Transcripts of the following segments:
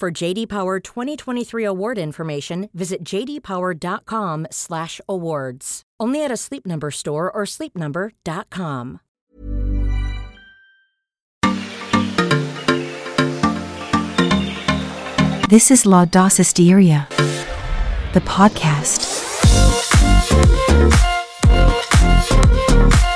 For JD Power 2023 award information, visit jdpower.com/awards. Only at a Sleep Number store or sleepnumber.com. This is La Dos Hysteria, the podcast.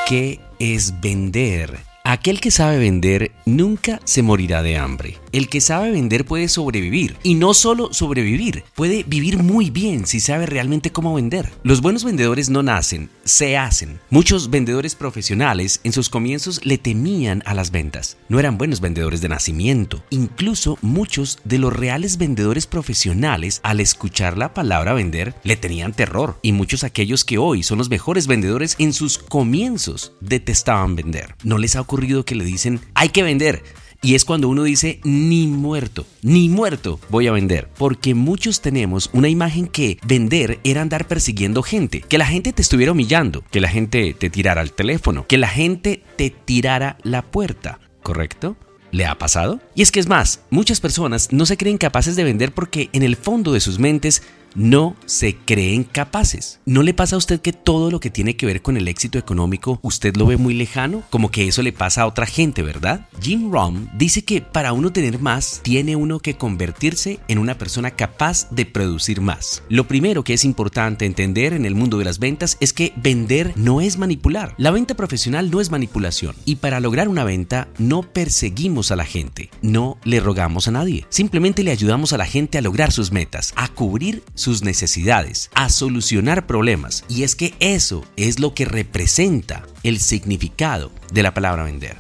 ¿Qué es vender? Aquel que sabe vender nunca se morirá de hambre. El que sabe vender puede sobrevivir. Y no solo sobrevivir, puede vivir muy bien si sabe realmente cómo vender. Los buenos vendedores no nacen, se hacen. Muchos vendedores profesionales en sus comienzos le temían a las ventas. No eran buenos vendedores de nacimiento. Incluso muchos de los reales vendedores profesionales al escuchar la palabra vender le tenían terror. Y muchos aquellos que hoy son los mejores vendedores en sus comienzos detestaban vender. No les ha ocurrido que le dicen hay que vender. Y es cuando uno dice, ni muerto, ni muerto voy a vender. Porque muchos tenemos una imagen que vender era andar persiguiendo gente. Que la gente te estuviera humillando, que la gente te tirara el teléfono, que la gente te tirara la puerta. ¿Correcto? ¿Le ha pasado? Y es que es más, muchas personas no se creen capaces de vender porque en el fondo de sus mentes no se creen capaces. ¿No le pasa a usted que todo lo que tiene que ver con el éxito económico usted lo ve muy lejano? Como que eso le pasa a otra gente, ¿verdad? Jim Rohn dice que para uno tener más, tiene uno que convertirse en una persona capaz de producir más. Lo primero que es importante entender en el mundo de las ventas es que vender no es manipular. La venta profesional no es manipulación. Y para lograr una venta no perseguimos a la gente, no le rogamos a nadie. Simplemente le ayudamos a la gente a lograr sus metas, a cubrir sus necesidades, a solucionar problemas. Y es que eso es lo que representa el significado de la palabra vender.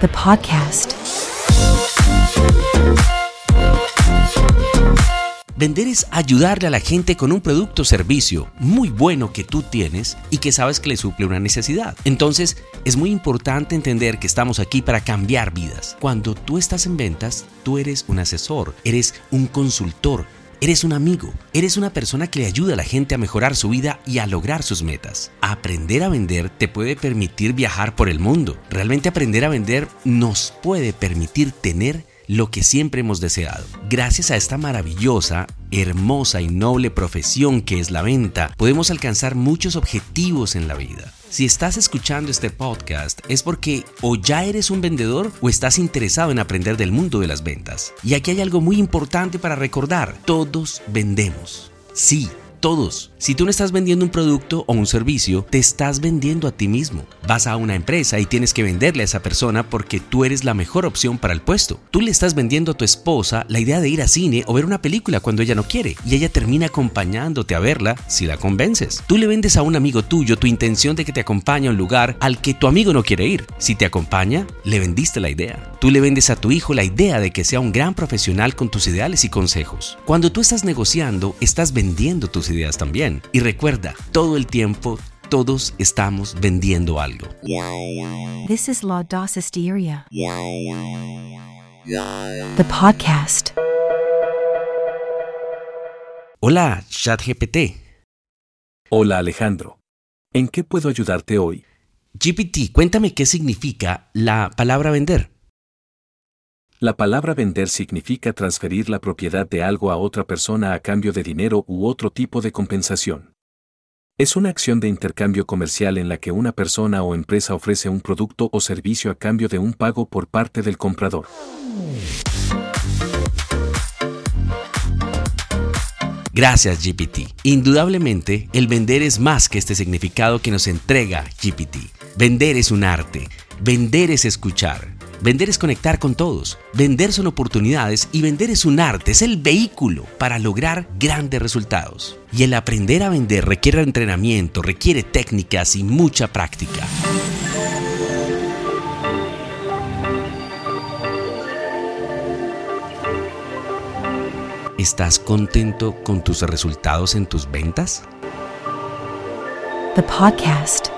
The podcast. Vender es ayudarle a la gente con un producto o servicio muy bueno que tú tienes y que sabes que le suple una necesidad. Entonces, es muy importante entender que estamos aquí para cambiar vidas. Cuando tú estás en ventas, tú eres un asesor, eres un consultor, Eres un amigo, eres una persona que le ayuda a la gente a mejorar su vida y a lograr sus metas. Aprender a vender te puede permitir viajar por el mundo. Realmente aprender a vender nos puede permitir tener lo que siempre hemos deseado. Gracias a esta maravillosa, hermosa y noble profesión que es la venta, podemos alcanzar muchos objetivos en la vida. Si estás escuchando este podcast es porque o ya eres un vendedor o estás interesado en aprender del mundo de las ventas. Y aquí hay algo muy importante para recordar, todos vendemos. Sí, todos. Si tú no estás vendiendo un producto o un servicio, te estás vendiendo a ti mismo. Vas a una empresa y tienes que venderle a esa persona porque tú eres la mejor opción para el puesto. Tú le estás vendiendo a tu esposa la idea de ir a cine o ver una película cuando ella no quiere y ella termina acompañándote a verla si la convences. Tú le vendes a un amigo tuyo tu intención de que te acompañe a un lugar al que tu amigo no quiere ir. Si te acompaña, le vendiste la idea. Tú le vendes a tu hijo la idea de que sea un gran profesional con tus ideales y consejos. Cuando tú estás negociando, estás vendiendo tus ideas también. Y recuerda, todo el tiempo todos estamos vendiendo algo. This is La Dos Hysteria. the podcast. Hola, ChatGPT. Hola Alejandro. ¿En qué puedo ayudarte hoy? GPT, cuéntame qué significa la palabra vender. La palabra vender significa transferir la propiedad de algo a otra persona a cambio de dinero u otro tipo de compensación. Es una acción de intercambio comercial en la que una persona o empresa ofrece un producto o servicio a cambio de un pago por parte del comprador. Gracias GPT. Indudablemente, el vender es más que este significado que nos entrega GPT. Vender es un arte. Vender es escuchar. Vender es conectar con todos. Vender son oportunidades y vender es un arte, es el vehículo para lograr grandes resultados. Y el aprender a vender requiere entrenamiento, requiere técnicas y mucha práctica. ¿Estás contento con tus resultados en tus ventas? The podcast.